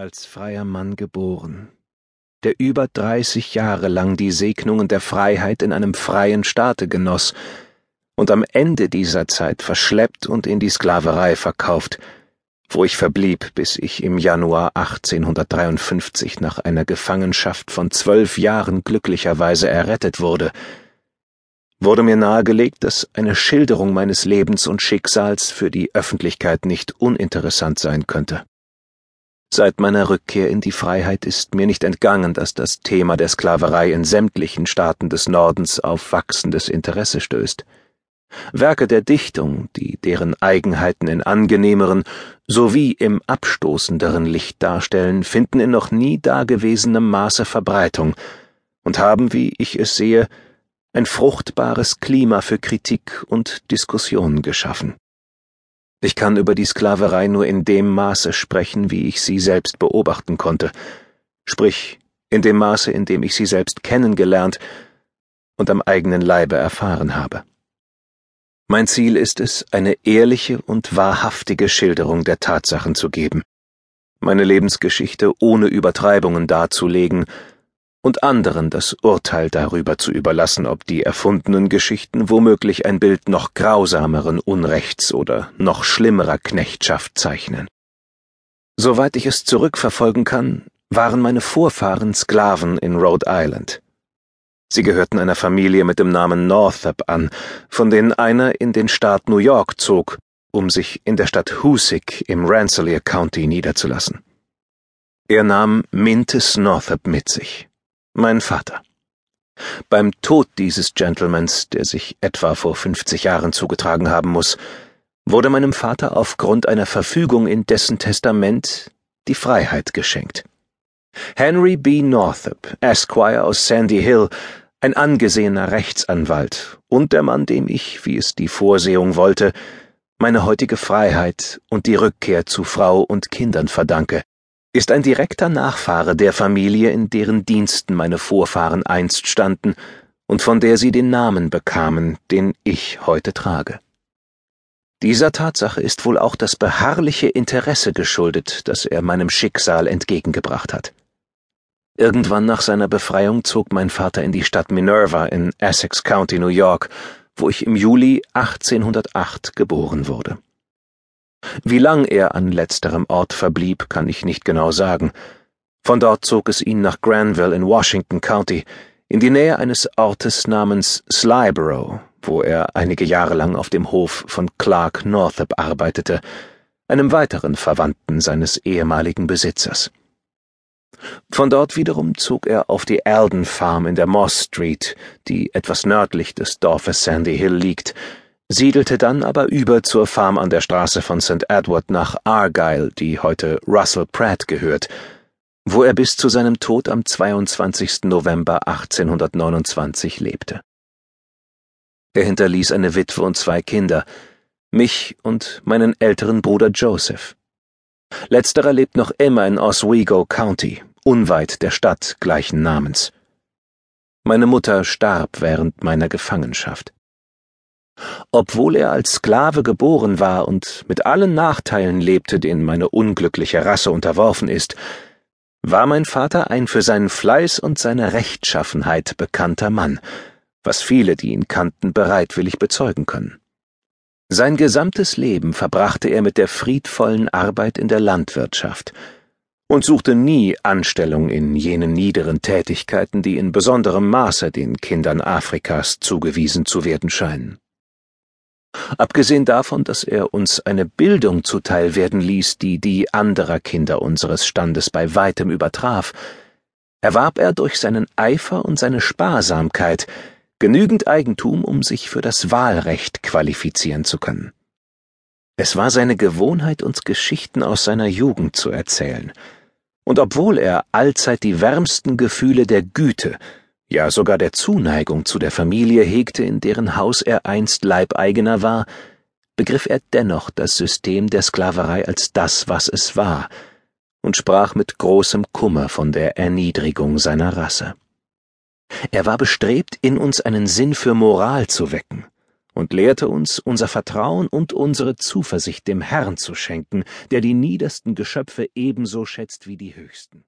als freier Mann geboren, der über dreißig Jahre lang die Segnungen der Freiheit in einem freien Staate genoss und am Ende dieser Zeit verschleppt und in die Sklaverei verkauft, wo ich verblieb, bis ich im Januar 1853 nach einer Gefangenschaft von zwölf Jahren glücklicherweise errettet wurde, wurde mir nahegelegt, dass eine Schilderung meines Lebens und Schicksals für die Öffentlichkeit nicht uninteressant sein könnte. Seit meiner Rückkehr in die Freiheit ist mir nicht entgangen, dass das Thema der Sklaverei in sämtlichen Staaten des Nordens auf wachsendes Interesse stößt. Werke der Dichtung, die deren Eigenheiten in angenehmeren sowie im abstoßenderen Licht darstellen, finden in noch nie dagewesenem Maße Verbreitung und haben, wie ich es sehe, ein fruchtbares Klima für Kritik und Diskussion geschaffen. Ich kann über die Sklaverei nur in dem Maße sprechen, wie ich sie selbst beobachten konnte, sprich in dem Maße, in dem ich sie selbst kennengelernt und am eigenen Leibe erfahren habe. Mein Ziel ist es, eine ehrliche und wahrhaftige Schilderung der Tatsachen zu geben, meine Lebensgeschichte ohne Übertreibungen darzulegen und anderen das Urteil darüber zu überlassen, ob die erfundenen Geschichten womöglich ein Bild noch grausameren Unrechts oder noch schlimmerer Knechtschaft zeichnen. Soweit ich es zurückverfolgen kann, waren meine Vorfahren Sklaven in Rhode Island. Sie gehörten einer Familie mit dem Namen Northup an, von denen einer in den Staat New York zog, um sich in der Stadt Hoosick im Rensselaer County niederzulassen. Er nahm Mintes Northup mit sich mein Vater. Beim Tod dieses Gentlemans, der sich etwa vor fünfzig Jahren zugetragen haben muss, wurde meinem Vater aufgrund einer Verfügung in dessen Testament die Freiheit geschenkt. Henry B. Northup, Esquire aus Sandy Hill, ein angesehener Rechtsanwalt und der Mann, dem ich, wie es die Vorsehung wollte, meine heutige Freiheit und die Rückkehr zu Frau und Kindern verdanke, ist ein direkter Nachfahre der Familie, in deren Diensten meine Vorfahren einst standen und von der sie den Namen bekamen, den ich heute trage. Dieser Tatsache ist wohl auch das beharrliche Interesse geschuldet, das er meinem Schicksal entgegengebracht hat. Irgendwann nach seiner Befreiung zog mein Vater in die Stadt Minerva in Essex County, New York, wo ich im Juli 1808 geboren wurde. Wie lang er an letzterem Ort verblieb, kann ich nicht genau sagen. Von dort zog es ihn nach Granville in Washington County, in die Nähe eines Ortes namens Slyborough, wo er einige Jahre lang auf dem Hof von Clark Northup arbeitete, einem weiteren Verwandten seines ehemaligen Besitzers. Von dort wiederum zog er auf die Alden Farm in der Moss Street, die etwas nördlich des Dorfes Sandy Hill liegt, siedelte dann aber über zur Farm an der Straße von St. Edward nach Argyle, die heute Russell Pratt gehört, wo er bis zu seinem Tod am 22. November 1829 lebte. Er hinterließ eine Witwe und zwei Kinder, mich und meinen älteren Bruder Joseph. Letzterer lebt noch immer in Oswego County, unweit der Stadt gleichen Namens. Meine Mutter starb während meiner Gefangenschaft. Obwohl er als Sklave geboren war und mit allen Nachteilen lebte, denen meine unglückliche Rasse unterworfen ist, war mein Vater ein für seinen Fleiß und seine Rechtschaffenheit bekannter Mann, was viele, die ihn kannten, bereitwillig bezeugen können. Sein gesamtes Leben verbrachte er mit der friedvollen Arbeit in der Landwirtschaft und suchte nie Anstellung in jenen niederen Tätigkeiten, die in besonderem Maße den Kindern Afrikas zugewiesen zu werden scheinen. Abgesehen davon, dass er uns eine Bildung zuteil werden ließ, die die anderer Kinder unseres Standes bei weitem übertraf, erwarb er durch seinen Eifer und seine Sparsamkeit genügend Eigentum, um sich für das Wahlrecht qualifizieren zu können. Es war seine Gewohnheit, uns Geschichten aus seiner Jugend zu erzählen, und obwohl er allzeit die wärmsten Gefühle der Güte, ja sogar der Zuneigung zu der Familie hegte, in deren Haus er einst Leibeigener war, begriff er dennoch das System der Sklaverei als das, was es war, und sprach mit großem Kummer von der Erniedrigung seiner Rasse. Er war bestrebt, in uns einen Sinn für Moral zu wecken und lehrte uns, unser Vertrauen und unsere Zuversicht dem Herrn zu schenken, der die niedersten Geschöpfe ebenso schätzt wie die höchsten.